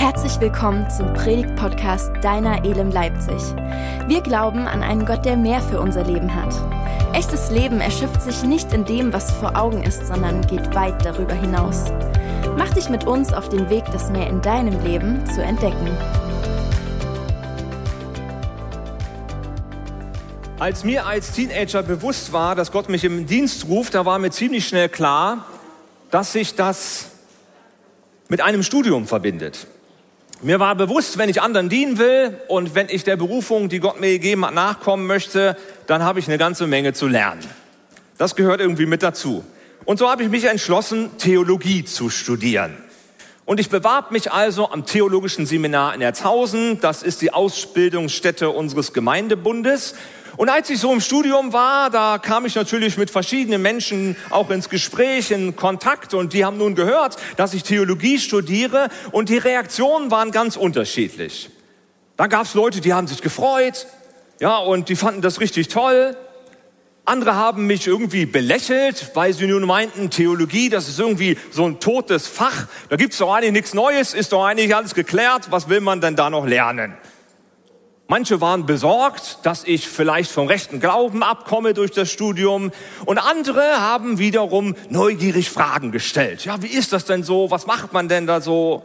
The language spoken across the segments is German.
Herzlich willkommen zum Predigt-Podcast Deiner Elem Leipzig. Wir glauben an einen Gott, der mehr für unser Leben hat. Echtes Leben erschöpft sich nicht in dem, was vor Augen ist, sondern geht weit darüber hinaus. Mach dich mit uns auf den Weg, das mehr in deinem Leben zu entdecken. Als mir als Teenager bewusst war, dass Gott mich im Dienst ruft, da war mir ziemlich schnell klar, dass sich das mit einem Studium verbindet. Mir war bewusst, wenn ich anderen dienen will und wenn ich der Berufung, die Gott mir gegeben hat, nachkommen möchte, dann habe ich eine ganze Menge zu lernen. Das gehört irgendwie mit dazu. Und so habe ich mich entschlossen, Theologie zu studieren. Und ich bewarb mich also am Theologischen Seminar in Erzhausen. Das ist die Ausbildungsstätte unseres Gemeindebundes. Und als ich so im Studium war, da kam ich natürlich mit verschiedenen Menschen auch ins Gespräch, in Kontakt und die haben nun gehört, dass ich Theologie studiere und die Reaktionen waren ganz unterschiedlich. Da gab es Leute, die haben sich gefreut, ja, und die fanden das richtig toll. Andere haben mich irgendwie belächelt, weil sie nun meinten, Theologie, das ist irgendwie so ein totes Fach. Da gibt's doch eigentlich nichts Neues, ist doch eigentlich alles geklärt. Was will man denn da noch lernen? Manche waren besorgt, dass ich vielleicht vom rechten Glauben abkomme durch das Studium. Und andere haben wiederum neugierig Fragen gestellt. Ja, wie ist das denn so? Was macht man denn da so?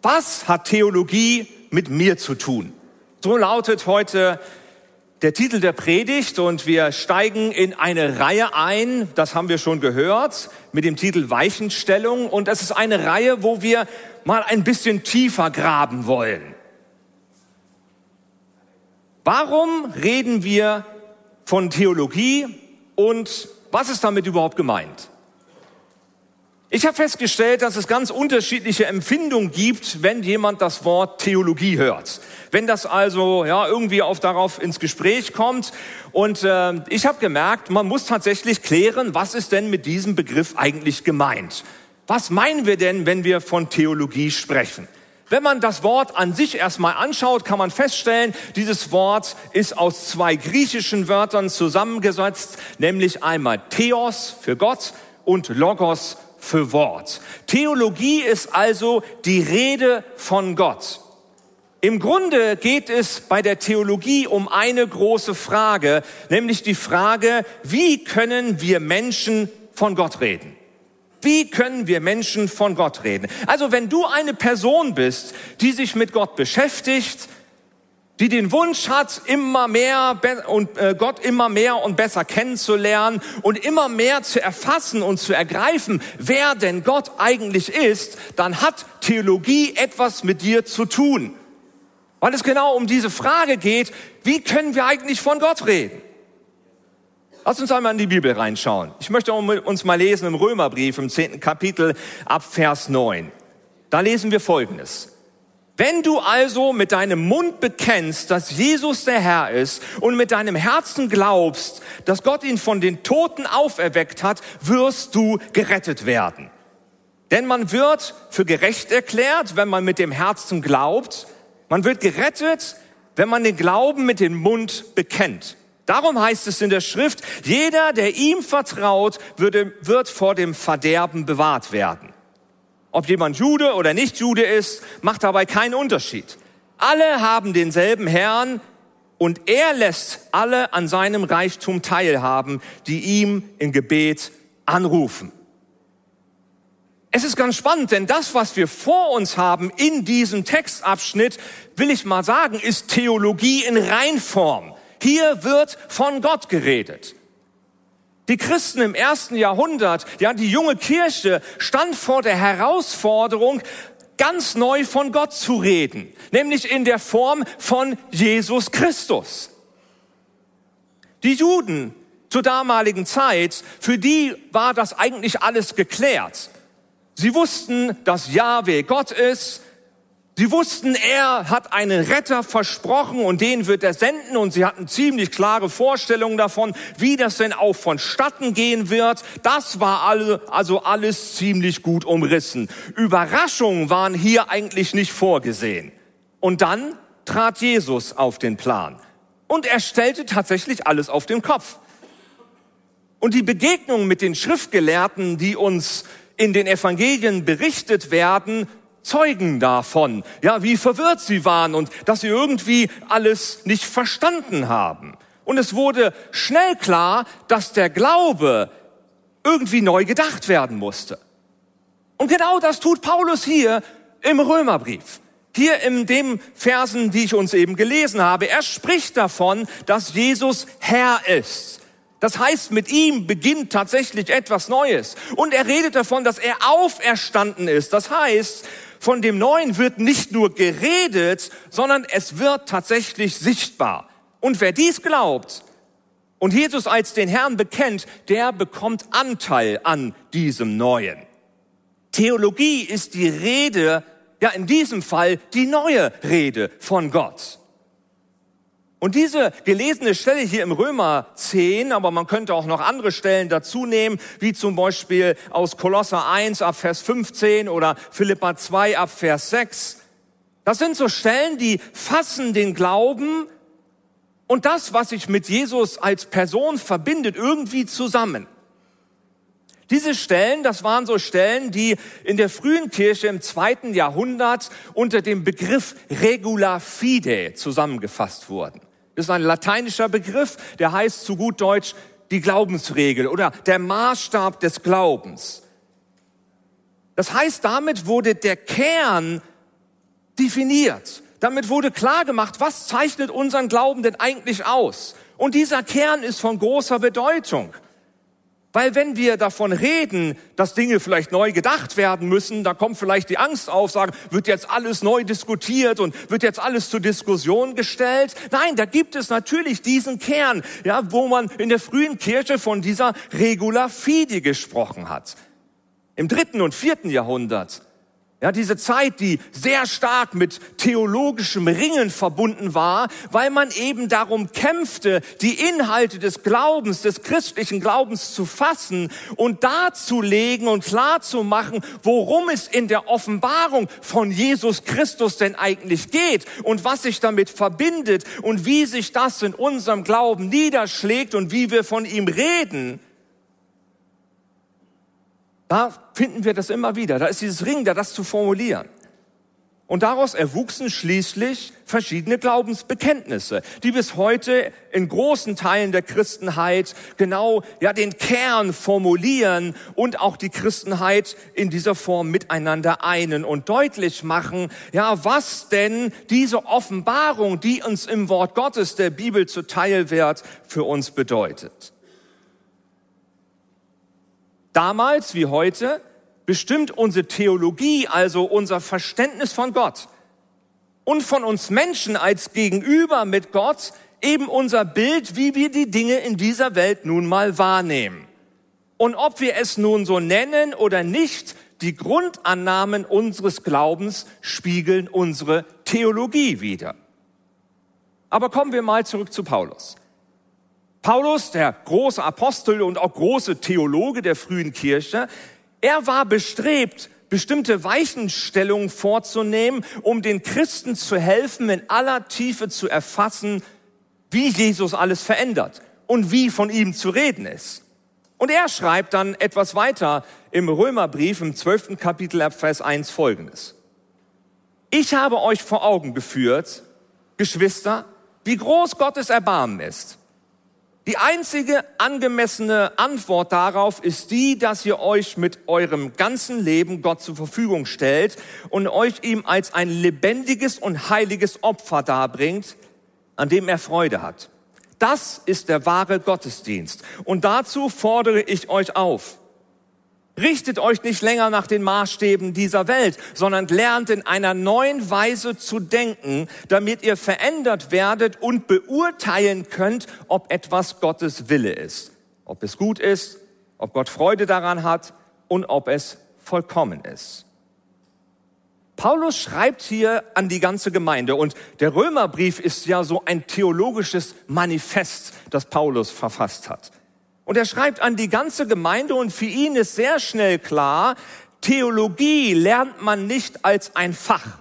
Was hat Theologie mit mir zu tun? So lautet heute der Titel der Predigt und wir steigen in eine Reihe ein, das haben wir schon gehört, mit dem Titel Weichenstellung. Und es ist eine Reihe, wo wir mal ein bisschen tiefer graben wollen. Warum reden wir von Theologie und was ist damit überhaupt gemeint? Ich habe festgestellt, dass es ganz unterschiedliche Empfindungen gibt, wenn jemand das Wort Theologie hört. Wenn das also ja irgendwie auf darauf ins Gespräch kommt und äh, ich habe gemerkt, man muss tatsächlich klären, was ist denn mit diesem Begriff eigentlich gemeint? Was meinen wir denn, wenn wir von Theologie sprechen? Wenn man das Wort an sich erstmal anschaut, kann man feststellen, dieses Wort ist aus zwei griechischen Wörtern zusammengesetzt, nämlich einmal Theos für Gott und Logos für Wort. Theologie ist also die Rede von Gott. Im Grunde geht es bei der Theologie um eine große Frage, nämlich die Frage, wie können wir Menschen von Gott reden? Wie können wir Menschen von Gott reden? Also wenn du eine Person bist, die sich mit Gott beschäftigt, die den Wunsch hat, immer mehr und äh, Gott immer mehr und besser kennenzulernen und immer mehr zu erfassen und zu ergreifen, wer denn Gott eigentlich ist, dann hat Theologie etwas mit dir zu tun. Weil es genau um diese Frage geht, wie können wir eigentlich von Gott reden? Lass uns einmal in die Bibel reinschauen. Ich möchte uns mal lesen im Römerbrief im zehnten Kapitel ab Vers 9. Da lesen wir Folgendes. Wenn du also mit deinem Mund bekennst, dass Jesus der Herr ist und mit deinem Herzen glaubst, dass Gott ihn von den Toten auferweckt hat, wirst du gerettet werden. Denn man wird für gerecht erklärt, wenn man mit dem Herzen glaubt. Man wird gerettet, wenn man den Glauben mit dem Mund bekennt. Darum heißt es in der Schrift, jeder, der ihm vertraut, wird vor dem Verderben bewahrt werden. Ob jemand Jude oder nicht Jude ist, macht dabei keinen Unterschied. Alle haben denselben Herrn und er lässt alle an seinem Reichtum teilhaben, die ihm in Gebet anrufen. Es ist ganz spannend, denn das, was wir vor uns haben in diesem Textabschnitt, will ich mal sagen, ist Theologie in Reinform. Hier wird von Gott geredet. Die Christen im ersten Jahrhundert, ja, die junge Kirche stand vor der Herausforderung, ganz neu von Gott zu reden, nämlich in der Form von Jesus Christus. Die Juden zur damaligen Zeit, für die war das eigentlich alles geklärt. Sie wussten, dass Yahweh Gott ist, Sie wussten, er hat einen Retter versprochen und den wird er senden und sie hatten ziemlich klare Vorstellungen davon, wie das denn auch vonstatten gehen wird. Das war also alles ziemlich gut umrissen. Überraschungen waren hier eigentlich nicht vorgesehen. Und dann trat Jesus auf den Plan und er stellte tatsächlich alles auf den Kopf. Und die Begegnung mit den Schriftgelehrten, die uns in den Evangelien berichtet werden, Zeugen davon, ja, wie verwirrt sie waren und dass sie irgendwie alles nicht verstanden haben. Und es wurde schnell klar, dass der Glaube irgendwie neu gedacht werden musste. Und genau das tut Paulus hier im Römerbrief. Hier in dem Versen, die ich uns eben gelesen habe. Er spricht davon, dass Jesus Herr ist. Das heißt, mit ihm beginnt tatsächlich etwas Neues. Und er redet davon, dass er auferstanden ist. Das heißt, von dem Neuen wird nicht nur geredet, sondern es wird tatsächlich sichtbar. Und wer dies glaubt und Jesus als den Herrn bekennt, der bekommt Anteil an diesem Neuen. Theologie ist die Rede, ja in diesem Fall die neue Rede von Gott. Und diese gelesene Stelle hier im Römer 10, aber man könnte auch noch andere Stellen dazu nehmen, wie zum Beispiel aus Kolosser 1 ab Vers 15 oder Philippa 2 ab Vers 6. Das sind so Stellen, die fassen den Glauben und das, was sich mit Jesus als Person verbindet, irgendwie zusammen. Diese Stellen, das waren so Stellen, die in der frühen Kirche im zweiten Jahrhundert unter dem Begriff Regula Fide zusammengefasst wurden. Das ist ein lateinischer Begriff, der heißt zu gut Deutsch die Glaubensregel oder der Maßstab des Glaubens. Das heißt, damit wurde der Kern definiert. Damit wurde klar gemacht, was zeichnet unseren Glauben denn eigentlich aus? Und dieser Kern ist von großer Bedeutung. Weil wenn wir davon reden, dass Dinge vielleicht neu gedacht werden müssen, da kommt vielleicht die Angst auf, sagen, wird jetzt alles neu diskutiert und wird jetzt alles zur Diskussion gestellt. Nein, da gibt es natürlich diesen Kern, ja, wo man in der frühen Kirche von dieser Regula Fide gesprochen hat. Im dritten und vierten Jahrhundert ja, diese Zeit, die sehr stark mit theologischem Ringen verbunden war, weil man eben darum kämpfte, die Inhalte des Glaubens, des christlichen Glaubens zu fassen und darzulegen und klarzumachen, worum es in der Offenbarung von Jesus Christus denn eigentlich geht und was sich damit verbindet und wie sich das in unserem Glauben niederschlägt und wie wir von ihm reden. Da finden wir das immer wieder. Da ist dieses Ring, da das zu formulieren. Und daraus erwuchsen schließlich verschiedene Glaubensbekenntnisse, die bis heute in großen Teilen der Christenheit genau ja den Kern formulieren und auch die Christenheit in dieser Form miteinander einen und deutlich machen, ja, was denn diese Offenbarung, die uns im Wort Gottes der Bibel zuteil wird, für uns bedeutet. Damals wie heute bestimmt unsere Theologie, also unser Verständnis von Gott und von uns Menschen als Gegenüber mit Gott eben unser Bild, wie wir die Dinge in dieser Welt nun mal wahrnehmen. Und ob wir es nun so nennen oder nicht, die Grundannahmen unseres Glaubens spiegeln unsere Theologie wieder. Aber kommen wir mal zurück zu Paulus. Paulus, der große Apostel und auch große Theologe der frühen Kirche, er war bestrebt, bestimmte Weichenstellungen vorzunehmen, um den Christen zu helfen, in aller Tiefe zu erfassen, wie Jesus alles verändert und wie von ihm zu reden ist. Und er schreibt dann etwas weiter im Römerbrief im 12. Kapitel ab Vers 1 folgendes. Ich habe euch vor Augen geführt, Geschwister, wie groß Gottes Erbarmen ist die einzige angemessene Antwort darauf ist die, dass ihr euch mit eurem ganzen Leben Gott zur Verfügung stellt und euch ihm als ein lebendiges und heiliges Opfer darbringt, an dem er Freude hat. Das ist der wahre Gottesdienst. Und dazu fordere ich euch auf. Richtet euch nicht länger nach den Maßstäben dieser Welt, sondern lernt in einer neuen Weise zu denken, damit ihr verändert werdet und beurteilen könnt, ob etwas Gottes Wille ist. Ob es gut ist, ob Gott Freude daran hat und ob es vollkommen ist. Paulus schreibt hier an die ganze Gemeinde und der Römerbrief ist ja so ein theologisches Manifest, das Paulus verfasst hat. Und er schreibt an die ganze Gemeinde und für ihn ist sehr schnell klar, Theologie lernt man nicht als ein Fach.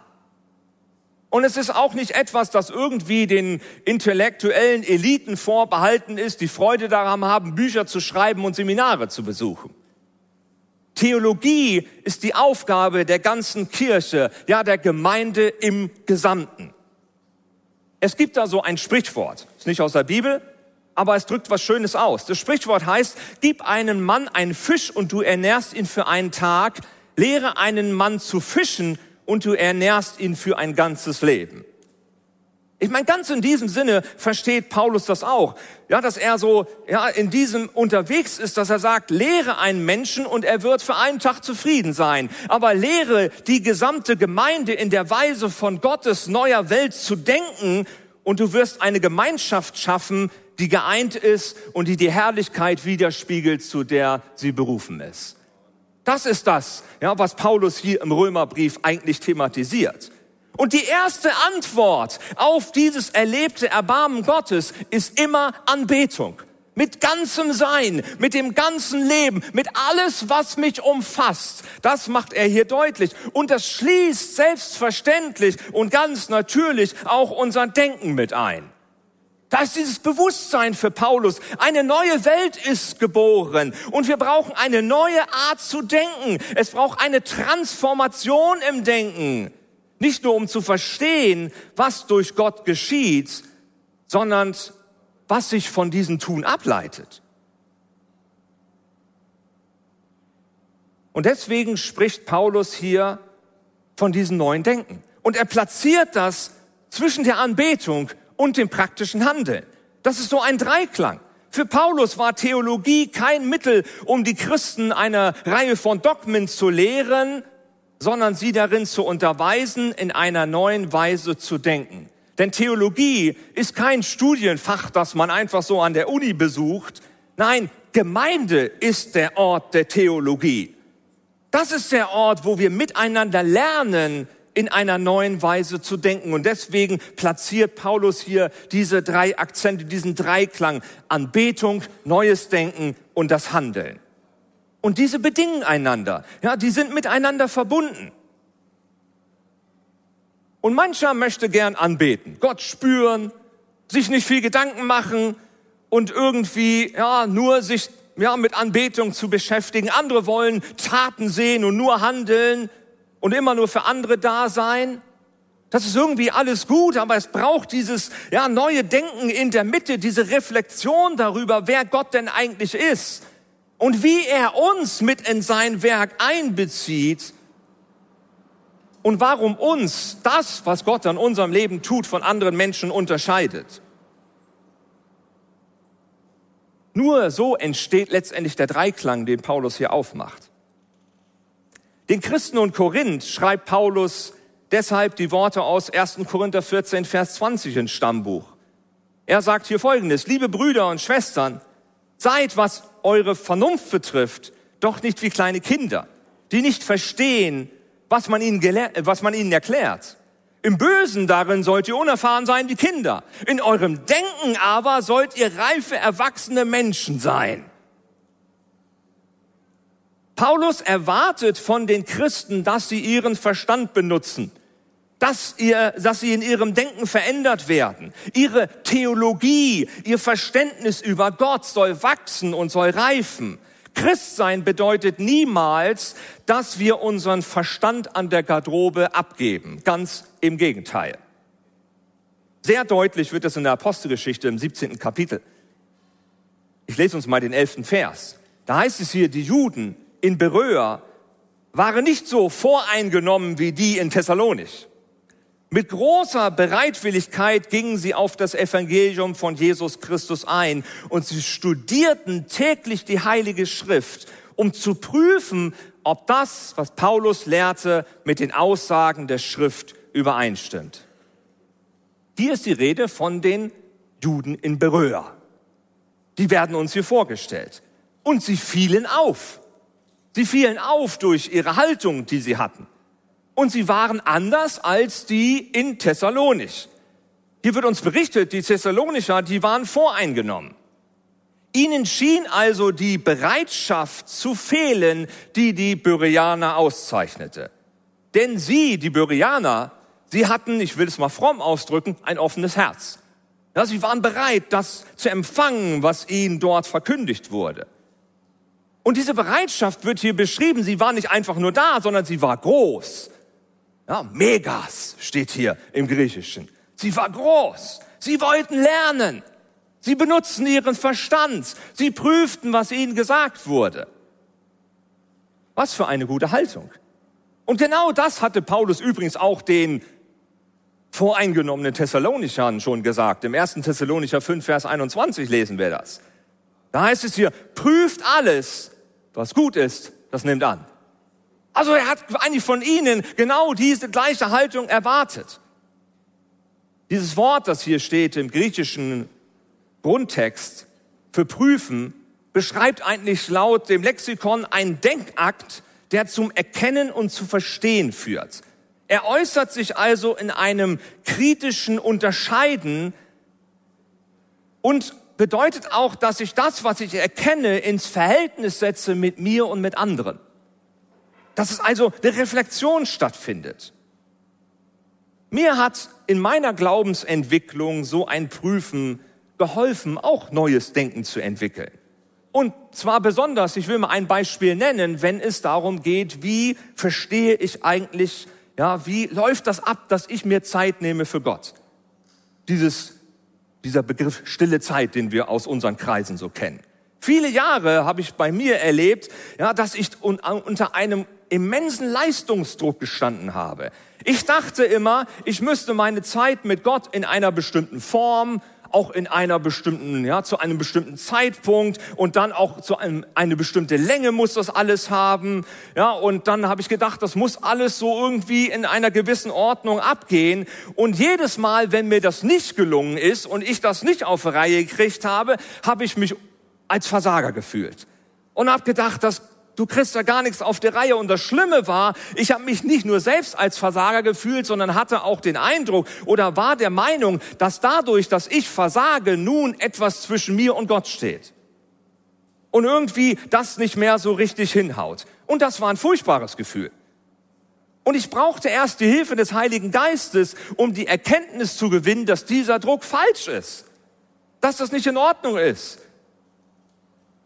Und es ist auch nicht etwas, das irgendwie den intellektuellen Eliten vorbehalten ist, die Freude daran haben, Bücher zu schreiben und Seminare zu besuchen. Theologie ist die Aufgabe der ganzen Kirche, ja der Gemeinde im Gesamten. Es gibt da so ein Sprichwort, ist nicht aus der Bibel, aber es drückt was Schönes aus. Das Sprichwort heißt, gib einem Mann einen Fisch und du ernährst ihn für einen Tag, lehre einen Mann zu fischen und du ernährst ihn für ein ganzes Leben. Ich meine, ganz in diesem Sinne versteht Paulus das auch. Ja, dass er so, ja, in diesem unterwegs ist, dass er sagt, lehre einen Menschen und er wird für einen Tag zufrieden sein. Aber lehre die gesamte Gemeinde in der Weise von Gottes neuer Welt zu denken und du wirst eine Gemeinschaft schaffen, die geeint ist und die die Herrlichkeit widerspiegelt, zu der sie berufen ist. Das ist das, ja, was Paulus hier im Römerbrief eigentlich thematisiert. Und die erste Antwort auf dieses erlebte Erbarmen Gottes ist immer Anbetung. Mit ganzem Sein, mit dem ganzen Leben, mit alles, was mich umfasst. Das macht er hier deutlich. Und das schließt selbstverständlich und ganz natürlich auch unser Denken mit ein. Da ist dieses Bewusstsein für Paulus. Eine neue Welt ist geboren und wir brauchen eine neue Art zu denken. Es braucht eine Transformation im Denken. Nicht nur um zu verstehen, was durch Gott geschieht, sondern was sich von diesem Tun ableitet. Und deswegen spricht Paulus hier von diesem neuen Denken. Und er platziert das zwischen der Anbetung und dem praktischen Handeln. Das ist so ein Dreiklang. Für Paulus war Theologie kein Mittel, um die Christen eine Reihe von Dogmen zu lehren, sondern sie darin zu unterweisen, in einer neuen Weise zu denken. Denn Theologie ist kein Studienfach, das man einfach so an der Uni besucht. Nein, Gemeinde ist der Ort der Theologie. Das ist der Ort, wo wir miteinander lernen, in einer neuen Weise zu denken. Und deswegen platziert Paulus hier diese drei Akzente, diesen Dreiklang. Anbetung, neues Denken und das Handeln. Und diese bedingen einander. Ja, die sind miteinander verbunden. Und mancher möchte gern anbeten, Gott spüren, sich nicht viel Gedanken machen und irgendwie, ja, nur sich, ja, mit Anbetung zu beschäftigen. Andere wollen Taten sehen und nur handeln und immer nur für andere da sein. Das ist irgendwie alles gut, aber es braucht dieses, ja, neue Denken in der Mitte, diese Reflexion darüber, wer Gott denn eigentlich ist und wie er uns mit in sein Werk einbezieht und warum uns das, was Gott an unserem Leben tut, von anderen Menschen unterscheidet. Nur so entsteht letztendlich der Dreiklang, den Paulus hier aufmacht. Den Christen und Korinth schreibt Paulus deshalb die Worte aus 1. Korinther 14, Vers 20 ins Stammbuch. Er sagt hier Folgendes, liebe Brüder und Schwestern, Seid, was eure Vernunft betrifft, doch nicht wie kleine Kinder, die nicht verstehen, was man ihnen, was man ihnen erklärt. Im Bösen darin sollt ihr unerfahren sein wie Kinder. In eurem Denken aber sollt ihr reife, erwachsene Menschen sein. Paulus erwartet von den Christen, dass sie ihren Verstand benutzen, dass, ihr, dass sie in ihrem Denken verändert werden. Ihre Theologie, ihr Verständnis über Gott soll wachsen und soll reifen. Christsein bedeutet niemals, dass wir unseren Verstand an der Garderobe abgeben. Ganz im Gegenteil. Sehr deutlich wird es in der Apostelgeschichte im 17. Kapitel. Ich lese uns mal den 11. Vers. Da heißt es hier, die Juden in Beröa waren nicht so voreingenommen wie die in Thessalonich. Mit großer Bereitwilligkeit gingen sie auf das Evangelium von Jesus Christus ein und sie studierten täglich die Heilige Schrift, um zu prüfen, ob das, was Paulus lehrte, mit den Aussagen der Schrift übereinstimmt. Hier ist die Rede von den Juden in Beröa. Die werden uns hier vorgestellt. Und sie fielen auf. Sie fielen auf durch ihre Haltung, die sie hatten und sie waren anders als die in Thessalonich. Hier wird uns berichtet, die Thessalonicher, die waren voreingenommen. Ihnen schien also die Bereitschaft zu fehlen, die die Bereaner auszeichnete. Denn sie, die Bereaner, sie hatten, ich will es mal fromm ausdrücken, ein offenes Herz. Ja, sie waren bereit, das zu empfangen, was ihnen dort verkündigt wurde. Und diese Bereitschaft wird hier beschrieben. Sie war nicht einfach nur da, sondern sie war groß. Ja, Megas steht hier im Griechischen. Sie war groß. Sie wollten lernen. Sie benutzten ihren Verstand. Sie prüften, was ihnen gesagt wurde. Was für eine gute Haltung. Und genau das hatte Paulus übrigens auch den voreingenommenen Thessalonichern schon gesagt. Im 1. Thessalonicher 5, Vers 21 lesen wir das. Da heißt es hier, prüft alles, was gut ist, das nimmt an. Also er hat eigentlich von ihnen genau diese gleiche Haltung erwartet. Dieses Wort, das hier steht im griechischen Grundtext für prüfen, beschreibt eigentlich laut dem Lexikon einen Denkakt, der zum Erkennen und zu Verstehen führt. Er äußert sich also in einem kritischen Unterscheiden und bedeutet auch, dass ich das, was ich erkenne, ins Verhältnis setze mit mir und mit anderen. Dass es also eine Reflexion stattfindet. Mir hat in meiner Glaubensentwicklung so ein Prüfen geholfen, auch neues Denken zu entwickeln. Und zwar besonders, ich will mal ein Beispiel nennen, wenn es darum geht, wie verstehe ich eigentlich ja, wie läuft das ab, dass ich mir Zeit nehme für Gott? Dieses, dieser Begriff stille Zeit, den wir aus unseren Kreisen so kennen. Viele Jahre habe ich bei mir erlebt, ja, dass ich unter einem immensen Leistungsdruck gestanden habe. Ich dachte immer, ich müsste meine Zeit mit Gott in einer bestimmten Form, auch in einer bestimmten, ja, zu einem bestimmten Zeitpunkt und dann auch zu einem, eine bestimmte Länge muss das alles haben, ja, und dann habe ich gedacht, das muss alles so irgendwie in einer gewissen Ordnung abgehen. Und jedes Mal, wenn mir das nicht gelungen ist und ich das nicht auf Reihe gekriegt habe, habe ich mich als Versager gefühlt und habe gedacht, das du kriegst ja gar nichts auf die Reihe. Und das Schlimme war, ich habe mich nicht nur selbst als Versager gefühlt, sondern hatte auch den Eindruck oder war der Meinung, dass dadurch, dass ich versage, nun etwas zwischen mir und Gott steht. Und irgendwie das nicht mehr so richtig hinhaut. Und das war ein furchtbares Gefühl. Und ich brauchte erst die Hilfe des Heiligen Geistes, um die Erkenntnis zu gewinnen, dass dieser Druck falsch ist. Dass das nicht in Ordnung ist.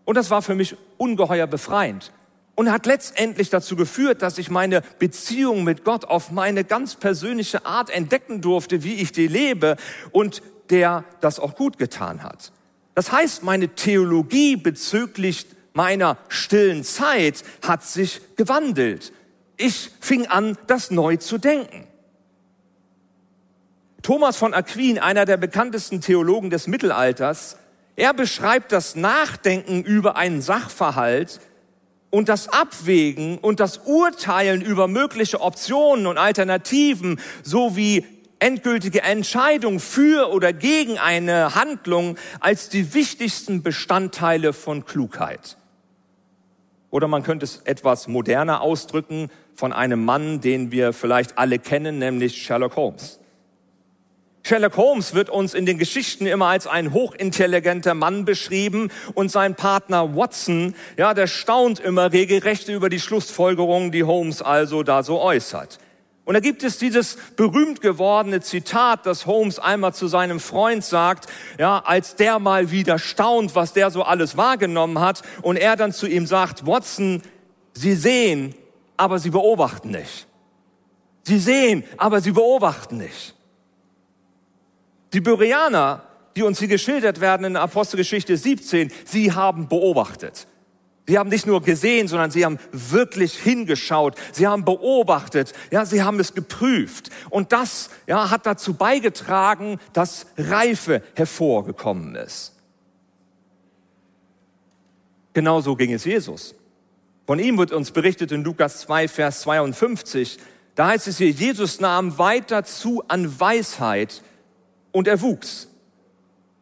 Und das war für mich ungeheuer befreiend und hat letztendlich dazu geführt, dass ich meine Beziehung mit Gott auf meine ganz persönliche Art entdecken durfte, wie ich die lebe und der das auch gut getan hat. Das heißt, meine Theologie bezüglich meiner stillen Zeit hat sich gewandelt. Ich fing an, das neu zu denken. Thomas von Aquin, einer der bekanntesten Theologen des Mittelalters, er beschreibt das Nachdenken über einen Sachverhalt und das Abwägen und das Urteilen über mögliche Optionen und Alternativen sowie endgültige Entscheidung für oder gegen eine Handlung als die wichtigsten Bestandteile von Klugheit. Oder man könnte es etwas moderner ausdrücken von einem Mann, den wir vielleicht alle kennen, nämlich Sherlock Holmes. Sherlock Holmes wird uns in den Geschichten immer als ein hochintelligenter Mann beschrieben und sein Partner Watson, ja, der staunt immer regelrecht über die Schlussfolgerungen, die Holmes also da so äußert. Und da gibt es dieses berühmt gewordene Zitat, das Holmes einmal zu seinem Freund sagt, ja, als der mal wieder staunt, was der so alles wahrgenommen hat und er dann zu ihm sagt, Watson, Sie sehen, aber Sie beobachten nicht. Sie sehen, aber Sie beobachten nicht. Die Bereaner, die uns hier geschildert werden in Apostelgeschichte 17, sie haben beobachtet. Sie haben nicht nur gesehen, sondern sie haben wirklich hingeschaut. Sie haben beobachtet. Ja, sie haben es geprüft. Und das, ja, hat dazu beigetragen, dass Reife hervorgekommen ist. Genauso ging es Jesus. Von ihm wird uns berichtet in Lukas 2, Vers 52. Da heißt es hier, Jesus nahm weiter zu an Weisheit und er wuchs.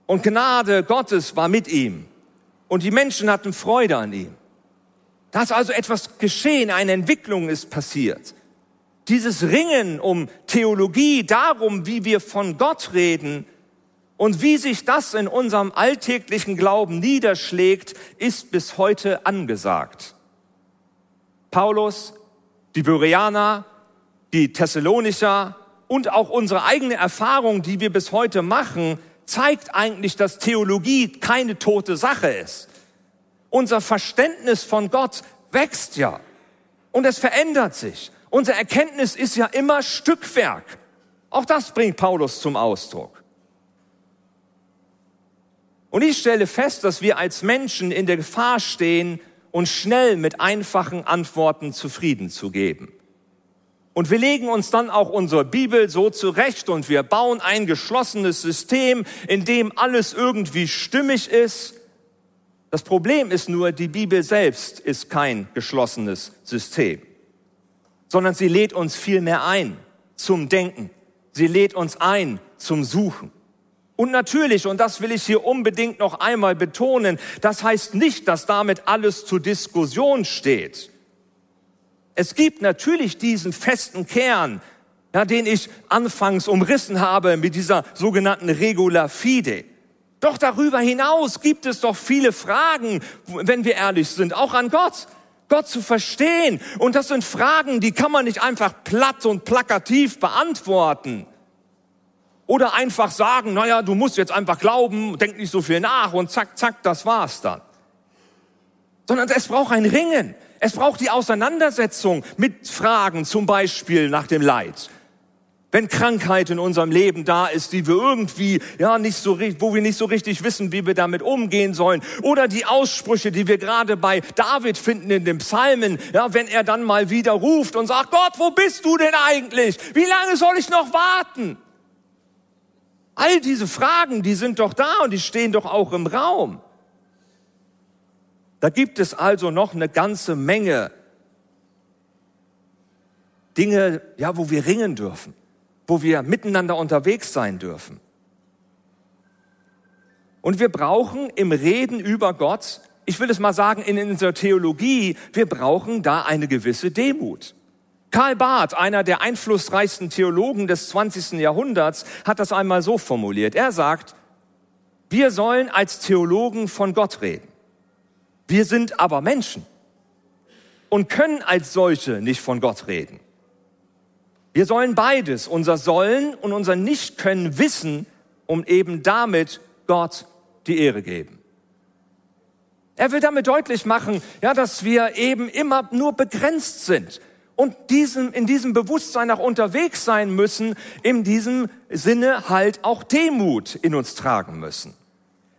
Und Gnade Gottes war mit ihm. Und die Menschen hatten Freude an ihm. Da ist also etwas geschehen, eine Entwicklung ist passiert. Dieses Ringen um Theologie, darum, wie wir von Gott reden und wie sich das in unserem alltäglichen Glauben niederschlägt, ist bis heute angesagt. Paulus, die Bereaner, die Thessalonicher, und auch unsere eigene Erfahrung, die wir bis heute machen, zeigt eigentlich, dass Theologie keine tote Sache ist. Unser Verständnis von Gott wächst ja und es verändert sich. Unser Erkenntnis ist ja immer Stückwerk. Auch das bringt Paulus zum Ausdruck. Und ich stelle fest, dass wir als Menschen in der Gefahr stehen, uns schnell mit einfachen Antworten zufrieden zu geben. Und wir legen uns dann auch unsere Bibel so zurecht und wir bauen ein geschlossenes System, in dem alles irgendwie stimmig ist. Das Problem ist nur, die Bibel selbst ist kein geschlossenes System, sondern sie lädt uns vielmehr ein zum Denken. Sie lädt uns ein zum Suchen. Und natürlich, und das will ich hier unbedingt noch einmal betonen, das heißt nicht, dass damit alles zur Diskussion steht. Es gibt natürlich diesen festen Kern, ja, den ich anfangs umrissen habe mit dieser sogenannten Regula Fide. Doch darüber hinaus gibt es doch viele Fragen, wenn wir ehrlich sind, auch an Gott. Gott zu verstehen. Und das sind Fragen, die kann man nicht einfach platt und plakativ beantworten. Oder einfach sagen, naja, du musst jetzt einfach glauben, denk nicht so viel nach und zack, zack, das war's dann. Sondern es braucht ein Ringen. Es braucht die Auseinandersetzung mit Fragen, zum Beispiel nach dem Leid. Wenn Krankheit in unserem Leben da ist, die wir irgendwie, ja, nicht so, wo wir nicht so richtig wissen, wie wir damit umgehen sollen. Oder die Aussprüche, die wir gerade bei David finden in den Psalmen, ja, wenn er dann mal wieder ruft und sagt, Gott, wo bist du denn eigentlich? Wie lange soll ich noch warten? All diese Fragen, die sind doch da und die stehen doch auch im Raum. Da gibt es also noch eine ganze Menge Dinge, ja, wo wir ringen dürfen, wo wir miteinander unterwegs sein dürfen. Und wir brauchen im Reden über Gott, ich will es mal sagen, in unserer Theologie, wir brauchen da eine gewisse Demut. Karl Barth, einer der einflussreichsten Theologen des 20. Jahrhunderts, hat das einmal so formuliert. Er sagt, wir sollen als Theologen von Gott reden. Wir sind aber Menschen und können als solche nicht von Gott reden. Wir sollen beides, unser Sollen und unser Nicht-Können wissen, um eben damit Gott die Ehre geben. Er will damit deutlich machen, ja, dass wir eben immer nur begrenzt sind und diesem, in diesem Bewusstsein auch unterwegs sein müssen, in diesem Sinne halt auch Demut in uns tragen müssen.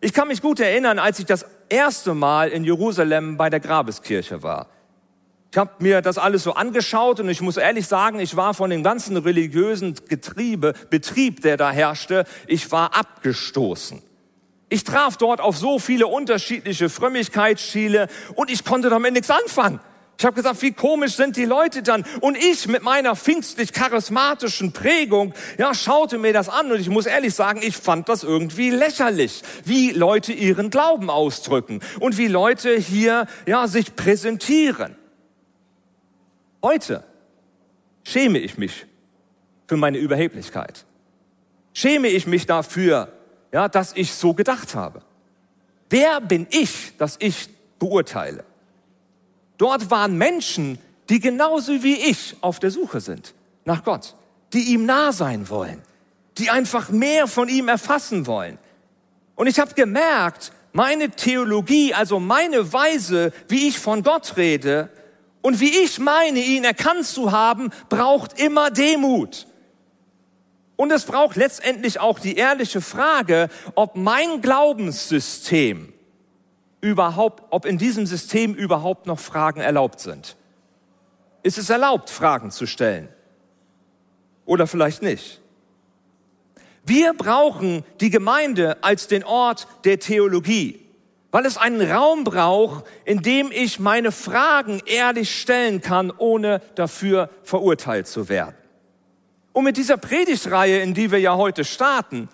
Ich kann mich gut erinnern, als ich das erste Mal in Jerusalem bei der Grabeskirche war. Ich habe mir das alles so angeschaut und ich muss ehrlich sagen, ich war von dem ganzen religiösen Getriebe, Betrieb, der da herrschte, ich war abgestoßen. Ich traf dort auf so viele unterschiedliche Frömmigkeitsstile und ich konnte damit nichts anfangen. Ich habe gesagt, wie komisch sind die Leute dann? Und ich mit meiner pfingstlich charismatischen Prägung, ja, schaute mir das an und ich muss ehrlich sagen, ich fand das irgendwie lächerlich, wie Leute ihren Glauben ausdrücken und wie Leute hier, ja, sich präsentieren. Heute schäme ich mich für meine Überheblichkeit. Schäme ich mich dafür, ja, dass ich so gedacht habe. Wer bin ich, dass ich beurteile? Dort waren Menschen, die genauso wie ich auf der Suche sind nach Gott, die ihm nah sein wollen, die einfach mehr von ihm erfassen wollen. Und ich habe gemerkt, meine Theologie, also meine Weise, wie ich von Gott rede und wie ich meine, ihn erkannt zu haben, braucht immer Demut. Und es braucht letztendlich auch die ehrliche Frage, ob mein Glaubenssystem überhaupt, ob in diesem System überhaupt noch Fragen erlaubt sind. Ist es erlaubt, Fragen zu stellen? Oder vielleicht nicht? Wir brauchen die Gemeinde als den Ort der Theologie, weil es einen Raum braucht, in dem ich meine Fragen ehrlich stellen kann, ohne dafür verurteilt zu werden. Und mit dieser Predigtreihe, in die wir ja heute starten,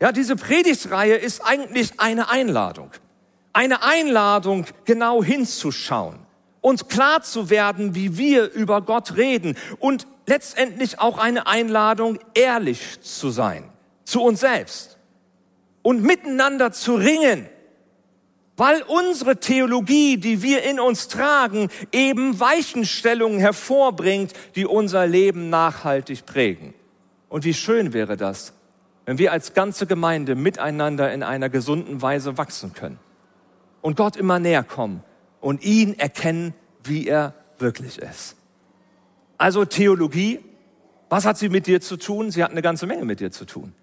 ja, diese Predigtreihe ist eigentlich eine Einladung eine Einladung, genau hinzuschauen und klar zu werden, wie wir über Gott reden und letztendlich auch eine Einladung, ehrlich zu sein zu uns selbst und miteinander zu ringen, weil unsere Theologie, die wir in uns tragen, eben Weichenstellungen hervorbringt, die unser Leben nachhaltig prägen. Und wie schön wäre das, wenn wir als ganze Gemeinde miteinander in einer gesunden Weise wachsen können und Gott immer näher kommen und ihn erkennen, wie er wirklich ist. Also Theologie, was hat sie mit dir zu tun? Sie hat eine ganze Menge mit dir zu tun.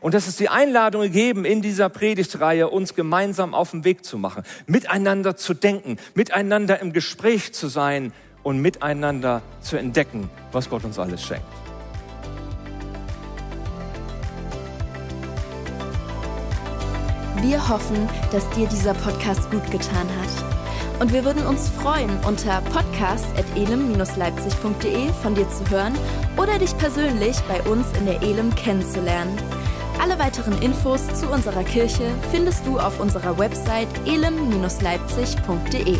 Und das ist die Einladung gegeben, in dieser Predigtreihe uns gemeinsam auf den Weg zu machen, miteinander zu denken, miteinander im Gespräch zu sein und miteinander zu entdecken, was Gott uns alles schenkt. Wir hoffen, dass dir dieser Podcast gut getan hat. Und wir würden uns freuen, unter podcast.elem-leipzig.de von dir zu hören oder dich persönlich bei uns in der Elem kennenzulernen. Alle weiteren Infos zu unserer Kirche findest du auf unserer Website elem-leipzig.de.